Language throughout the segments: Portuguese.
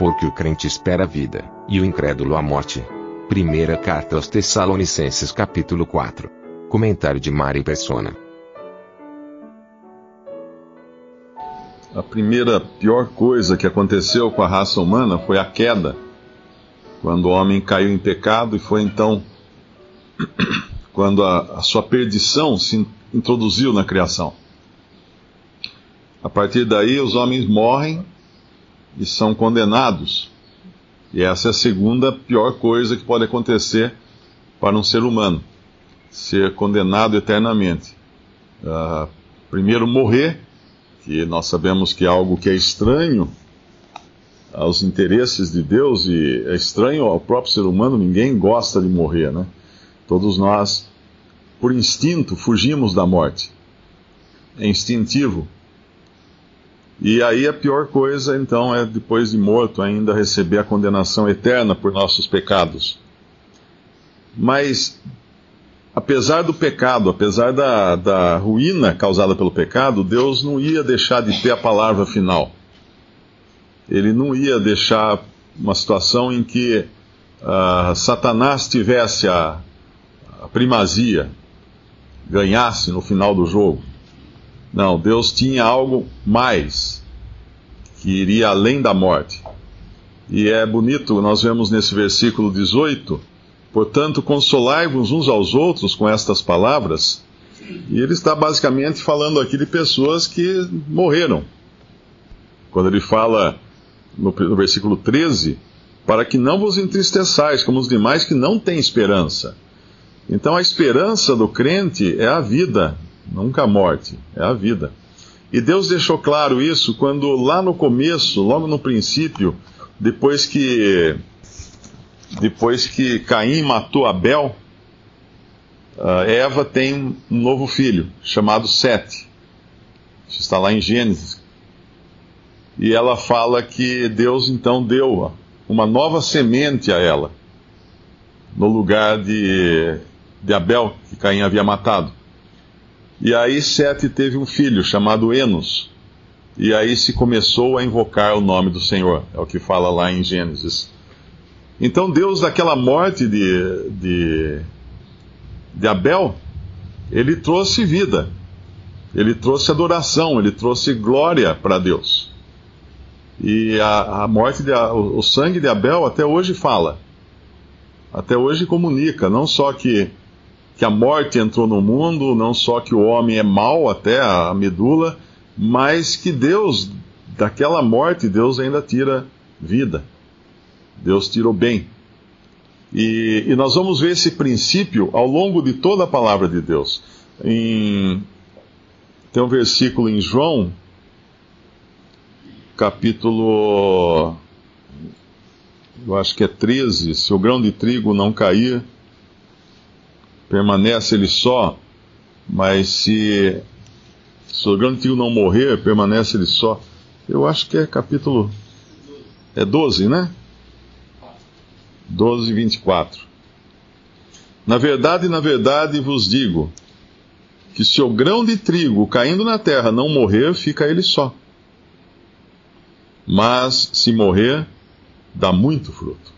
Porque o crente espera a vida, e o incrédulo a morte. Primeira carta aos Tessalonicenses capítulo 4. Comentário de Mari Persona. A primeira pior coisa que aconteceu com a raça humana foi a queda, quando o homem caiu em pecado e foi então quando a, a sua perdição se introduziu na criação. A partir daí, os homens morrem e são condenados. E essa é a segunda pior coisa que pode acontecer para um ser humano: ser condenado eternamente. Uh, primeiro, morrer que nós sabemos que é algo que é estranho aos interesses de Deus e é estranho ao próprio ser humano, ninguém gosta de morrer, né? Todos nós, por instinto, fugimos da morte. É instintivo. E aí a pior coisa, então, é depois de morto ainda receber a condenação eterna por nossos pecados. Mas apesar do pecado, apesar da, da ruína causada pelo pecado, Deus não ia deixar de ter a palavra final. Ele não ia deixar uma situação em que uh, Satanás tivesse a, a primazia, ganhasse no final do jogo. Não, Deus tinha algo mais, que iria além da morte. E é bonito, nós vemos nesse versículo 18 Portanto, consolai-vos uns aos outros com estas palavras. E ele está basicamente falando aqui de pessoas que morreram. Quando ele fala no, no versículo 13, para que não vos entristeçais como os demais que não têm esperança. Então a esperança do crente é a vida, nunca a morte, é a vida. E Deus deixou claro isso quando lá no começo, logo no princípio, depois que depois que Caim matou Abel, uh, Eva tem um novo filho, chamado Sete. Isso está lá em Gênesis. E ela fala que Deus então deu uma nova semente a ela, no lugar de, de Abel, que Caim havia matado. E aí Sete teve um filho chamado Enos. E aí se começou a invocar o nome do Senhor, é o que fala lá em Gênesis então Deus, daquela morte de, de, de Abel, ele trouxe vida, ele trouxe adoração, ele trouxe glória para Deus. E a, a morte, de, o, o sangue de Abel até hoje fala, até hoje comunica, não só que, que a morte entrou no mundo, não só que o homem é mau até a medula, mas que Deus, daquela morte, Deus ainda tira vida. Deus tirou bem. E, e, nós vamos ver esse princípio ao longo de toda a palavra de Deus. Em, tem um versículo em João, capítulo. Eu acho que é 13. Se o grão de trigo não cair, permanece ele só, mas se, se o grão de trigo não morrer, permanece ele só. Eu acho que é capítulo. É 12, né? 12, 24. Na verdade, na verdade vos digo, que se o grão de trigo caindo na terra não morrer, fica ele só. Mas se morrer, dá muito fruto.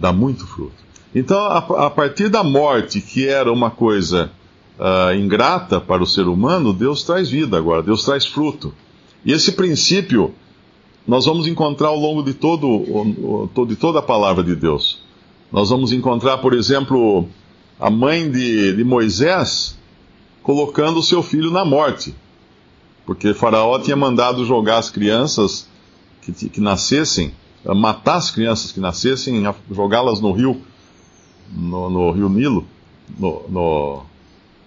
Dá muito fruto. Então, a, a partir da morte, que era uma coisa uh, ingrata para o ser humano, Deus traz vida agora, Deus traz fruto. E esse princípio nós vamos encontrar ao longo de, todo, de toda a palavra de Deus. Nós vamos encontrar, por exemplo, a mãe de, de Moisés colocando o seu filho na morte, porque Faraó tinha mandado jogar as crianças que, que nascessem, matar as crianças que nascessem, jogá-las no rio, no, no, rio Nilo, no, no,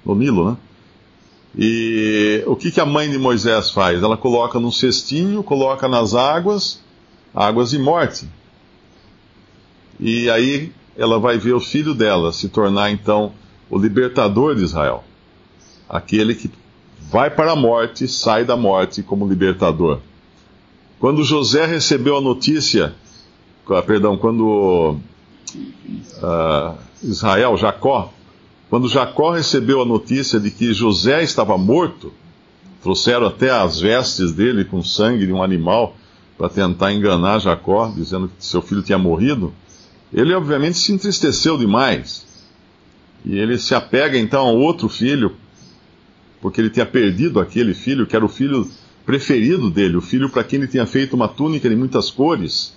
no Nilo, né? E o que, que a mãe de Moisés faz? Ela coloca num cestinho, coloca nas águas, águas de morte. E aí ela vai ver o filho dela se tornar então o libertador de Israel. Aquele que vai para a morte, sai da morte como libertador. Quando José recebeu a notícia, ah, perdão, quando uh, Israel, Jacó, quando Jacó recebeu a notícia de que José estava morto, trouxeram até as vestes dele com sangue de um animal para tentar enganar Jacó, dizendo que seu filho tinha morrido. Ele obviamente se entristeceu demais. E ele se apega então ao outro filho, porque ele tinha perdido aquele filho, que era o filho preferido dele, o filho para quem ele tinha feito uma túnica de muitas cores.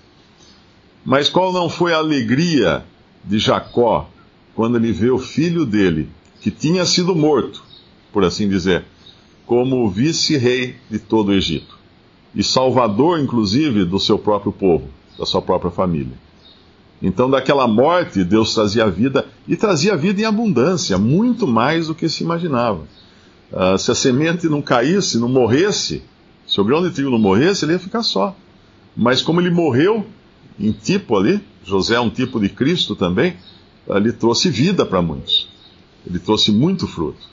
Mas qual não foi a alegria de Jacó quando ele vê o filho dele, que tinha sido morto, por assim dizer, como vice-rei de todo o Egito, e salvador, inclusive, do seu próprio povo, da sua própria família. Então, daquela morte, Deus trazia vida, e trazia vida em abundância, muito mais do que se imaginava. Uh, se a semente não caísse, não morresse, se o grão de trigo não morresse, ele ia ficar só. Mas como ele morreu, em tipo ali, José é um tipo de Cristo também, ele trouxe vida para muitos. Ele trouxe muito fruto.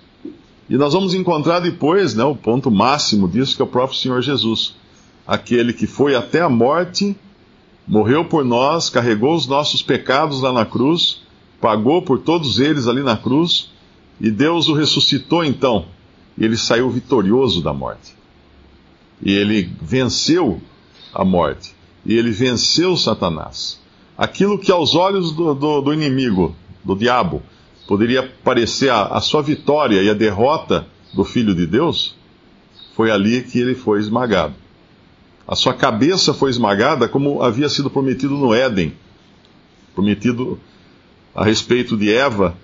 E nós vamos encontrar depois né, o ponto máximo disso, que é o próprio Senhor Jesus. Aquele que foi até a morte, morreu por nós, carregou os nossos pecados lá na cruz, pagou por todos eles ali na cruz, e Deus o ressuscitou então. E ele saiu vitorioso da morte. E ele venceu a morte. E ele venceu Satanás aquilo que aos olhos do, do, do inimigo, do diabo, poderia parecer a, a sua vitória e a derrota do Filho de Deus, foi ali que ele foi esmagado. A sua cabeça foi esmagada como havia sido prometido no Éden prometido a respeito de Eva,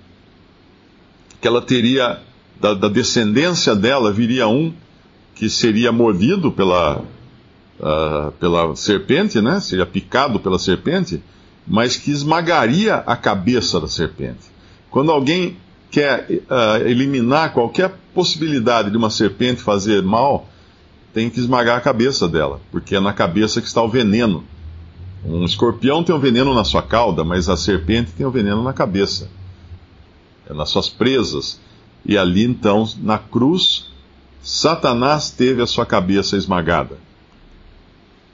que ela teria, da, da descendência dela, viria um que seria mordido pela, uh, pela serpente, né? seria picado pela serpente, mas que esmagaria a cabeça da serpente. Quando alguém quer uh, eliminar qualquer possibilidade de uma serpente fazer mal, tem que esmagar a cabeça dela, porque é na cabeça que está o veneno. Um escorpião tem um veneno na sua cauda, mas a serpente tem o um veneno na cabeça, é nas suas presas. E ali então, na cruz, Satanás teve a sua cabeça esmagada.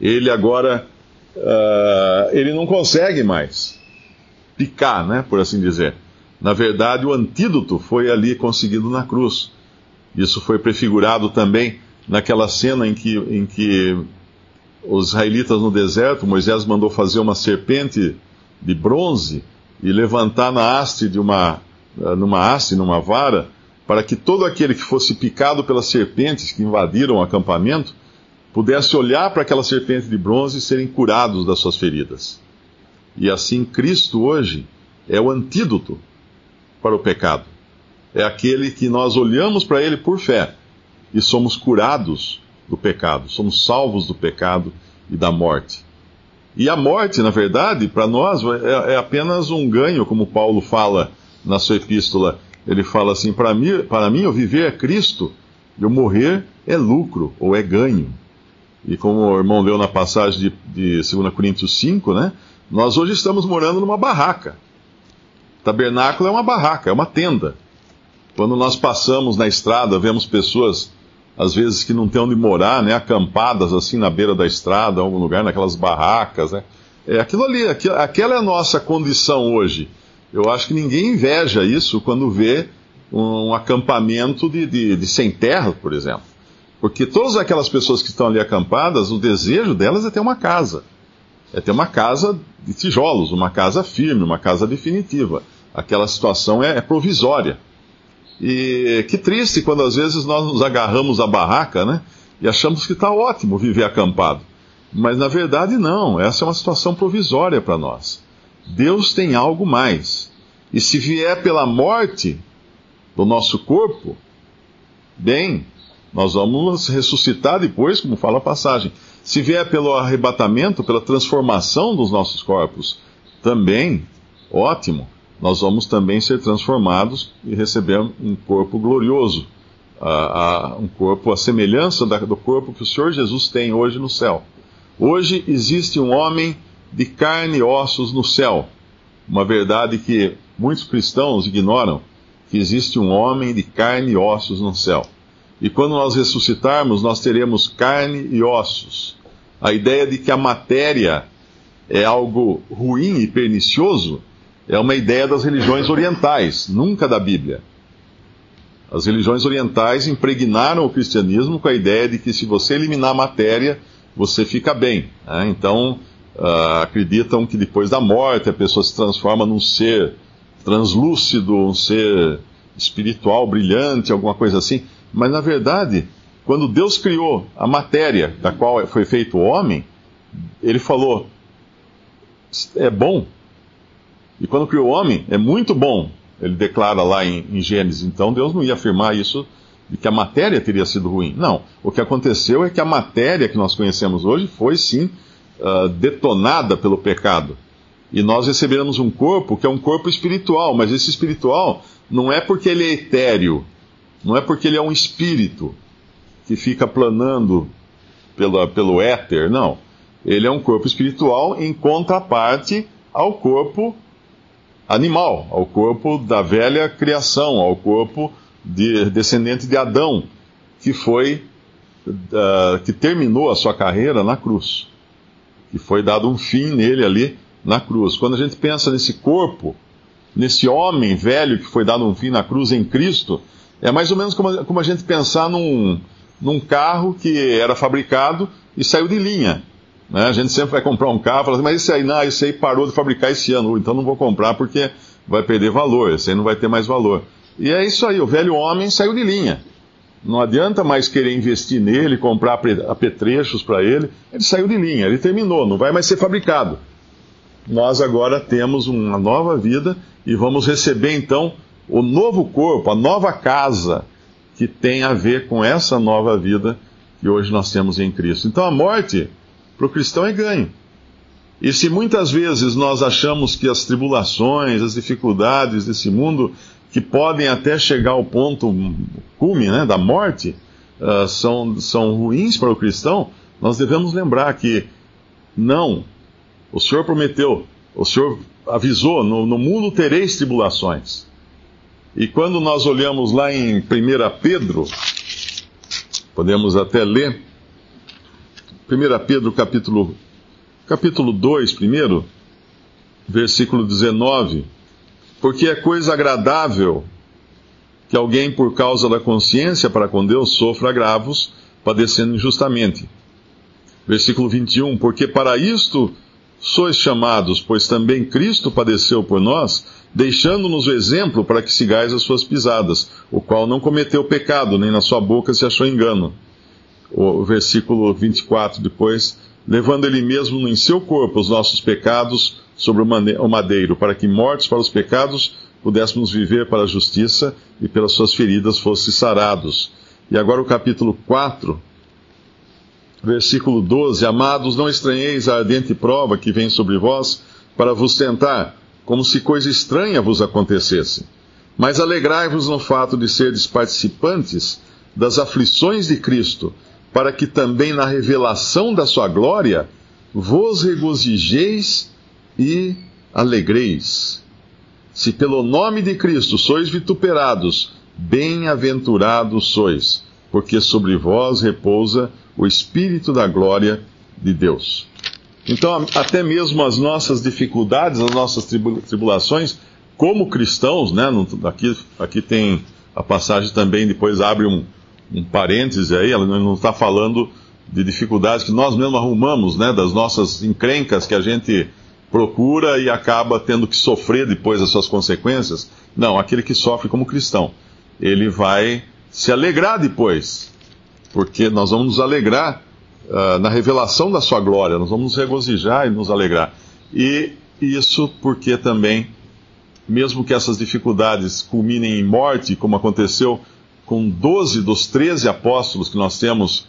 Ele agora uh, ele não consegue mais picar, né, por assim dizer. Na verdade, o antídoto foi ali conseguido na cruz. Isso foi prefigurado também naquela cena em que, em que os israelitas no deserto, Moisés mandou fazer uma serpente de bronze e levantar na haste de uma, numa haste, numa vara, para que todo aquele que fosse picado pelas serpentes que invadiram o acampamento pudesse olhar para aquela serpente de bronze e serem curados das suas feridas. E assim, Cristo hoje é o antídoto para o pecado. É aquele que nós olhamos para ele por fé e somos curados do pecado, somos salvos do pecado e da morte. E a morte, na verdade, para nós é, é, apenas um ganho, como Paulo fala na sua epístola. Ele fala assim: para mim, para mim, o viver é Cristo e o morrer é lucro ou é ganho. E como o irmão leu na passagem de, de 2 Coríntios 5, né? Nós hoje estamos morando numa barraca. Tabernáculo é uma barraca, é uma tenda. Quando nós passamos na estrada, vemos pessoas, às vezes, que não têm onde morar, né? Acampadas assim na beira da estrada, em algum lugar, naquelas barracas, né? É aquilo ali, aquela é a nossa condição hoje. Eu acho que ninguém inveja isso quando vê um acampamento de, de, de sem terra, por exemplo. Porque todas aquelas pessoas que estão ali acampadas, o desejo delas é ter uma casa. É ter uma casa de tijolos, uma casa firme, uma casa definitiva. Aquela situação é, é provisória. E que triste quando às vezes nós nos agarramos à barraca, né? E achamos que está ótimo viver acampado. Mas na verdade não, essa é uma situação provisória para nós. Deus tem algo mais. E se vier pela morte do nosso corpo, bem, nós vamos ressuscitar depois, como fala a passagem. Se vier pelo arrebatamento, pela transformação dos nossos corpos, também, ótimo, nós vamos também ser transformados e receber um corpo glorioso um corpo, a semelhança do corpo que o Senhor Jesus tem hoje no céu. Hoje existe um homem de carne e ossos no céu. Uma verdade que muitos cristãos ignoram, que existe um homem de carne e ossos no céu. E quando nós ressuscitarmos, nós teremos carne e ossos. A ideia de que a matéria é algo ruim e pernicioso é uma ideia das religiões orientais, nunca da Bíblia. As religiões orientais impregnaram o cristianismo com a ideia de que se você eliminar a matéria, você fica bem. Né? Então, uh, acreditam que depois da morte a pessoa se transforma num ser translúcido, um ser espiritual brilhante, alguma coisa assim. Mas, na verdade, quando Deus criou a matéria da qual foi feito o homem, ele falou: é bom. E quando criou o homem, é muito bom. Ele declara lá em, em Gênesis. Então Deus não ia afirmar isso de que a matéria teria sido ruim. Não. O que aconteceu é que a matéria que nós conhecemos hoje foi sim uh, detonada pelo pecado. E nós receberemos um corpo que é um corpo espiritual, mas esse espiritual não é porque ele é etéreo, não é porque ele é um espírito que fica planando pelo, pelo éter, não. Ele é um corpo espiritual em contraparte ao corpo animal, ao corpo da velha criação, ao corpo de, descendente de Adão, que foi uh, que terminou a sua carreira na cruz, que foi dado um fim nele ali na cruz. Quando a gente pensa nesse corpo, nesse homem velho que foi dado um fim na cruz em Cristo, é mais ou menos como, como a gente pensar num, num carro que era fabricado e saiu de linha. Né? A gente sempre vai comprar um carro e fala assim, mas esse aí, não, esse aí parou de fabricar esse ano, então não vou comprar porque vai perder valor, esse aí não vai ter mais valor. E é isso aí, o velho homem saiu de linha. Não adianta mais querer investir nele, comprar apetrechos para ele. Ele saiu de linha, ele terminou, não vai mais ser fabricado. Nós agora temos uma nova vida e vamos receber então o novo corpo, a nova casa que tem a ver com essa nova vida que hoje nós temos em Cristo. Então a morte para o cristão é ganho. E se muitas vezes nós achamos que as tribulações, as dificuldades desse mundo, que podem até chegar ao ponto cume né, da morte, uh, são, são ruins para o cristão, nós devemos lembrar que não, o Senhor prometeu, o Senhor avisou: no, no mundo tereis tribulações. E quando nós olhamos lá em 1 Pedro, podemos até ler, 1 Pedro capítulo, capítulo 2, primeiro, versículo 19. Porque é coisa agradável que alguém, por causa da consciência para com Deus, sofra agravos, padecendo injustamente. Versículo 21. Porque para isto sois chamados, pois também Cristo padeceu por nós, deixando-nos o exemplo para que sigais as suas pisadas, o qual não cometeu pecado, nem na sua boca se achou engano o versículo 24 depois, levando ele mesmo em seu corpo os nossos pecados sobre o madeiro, para que mortos para os pecados pudéssemos viver para a justiça e pelas suas feridas fosse sarados. E agora o capítulo 4, versículo 12: Amados, não estranheis a ardente prova que vem sobre vós para vos tentar, como se coisa estranha vos acontecesse. Mas alegrai-vos no fato de serdes participantes das aflições de Cristo para que também na revelação da sua glória vos regozijeis e alegreis. Se pelo nome de Cristo sois vituperados, bem-aventurados sois, porque sobre vós repousa o Espírito da glória de Deus. Então, até mesmo as nossas dificuldades, as nossas tribulações, como cristãos, né? Aqui, aqui tem a passagem também, depois abre um, um parêntese aí, ela não está falando de dificuldades que nós mesmos arrumamos, né, das nossas encrencas que a gente procura e acaba tendo que sofrer depois as suas consequências. Não, aquele que sofre como cristão, ele vai se alegrar depois, porque nós vamos nos alegrar uh, na revelação da sua glória, nós vamos nos regozijar e nos alegrar. E isso porque também, mesmo que essas dificuldades culminem em morte, como aconteceu com 12 dos 13 apóstolos que nós temos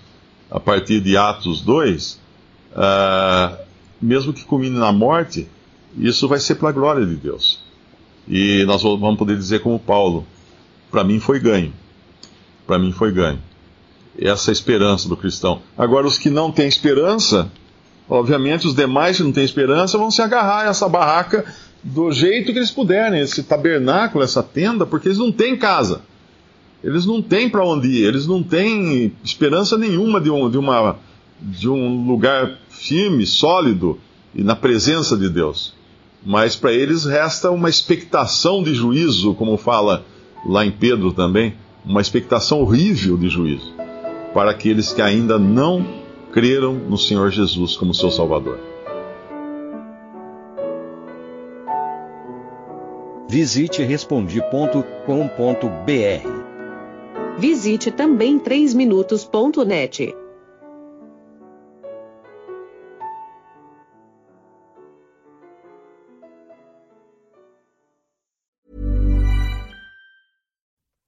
a partir de Atos 2, uh, ah, mesmo que culmine na morte, isso vai ser para a glória de Deus. E nós vamos poder dizer como Paulo: para mim foi ganho. para mim foi ganho. Essa esperança do cristão. Agora, os que não têm esperança, obviamente, os demais que não têm esperança vão se agarrar a essa barraca do jeito que eles puderem, esse tabernáculo, essa tenda, porque eles não têm casa. Eles não têm para onde ir, eles não têm esperança nenhuma de um, de, uma, de um lugar firme, sólido e na presença de Deus. Mas para eles resta uma expectação de juízo, como fala lá em Pedro também, uma expectação horrível de juízo, para aqueles que ainda não creram no Senhor Jesus como seu Salvador. Visite respondi.com.br. Visite também 3minutos.net.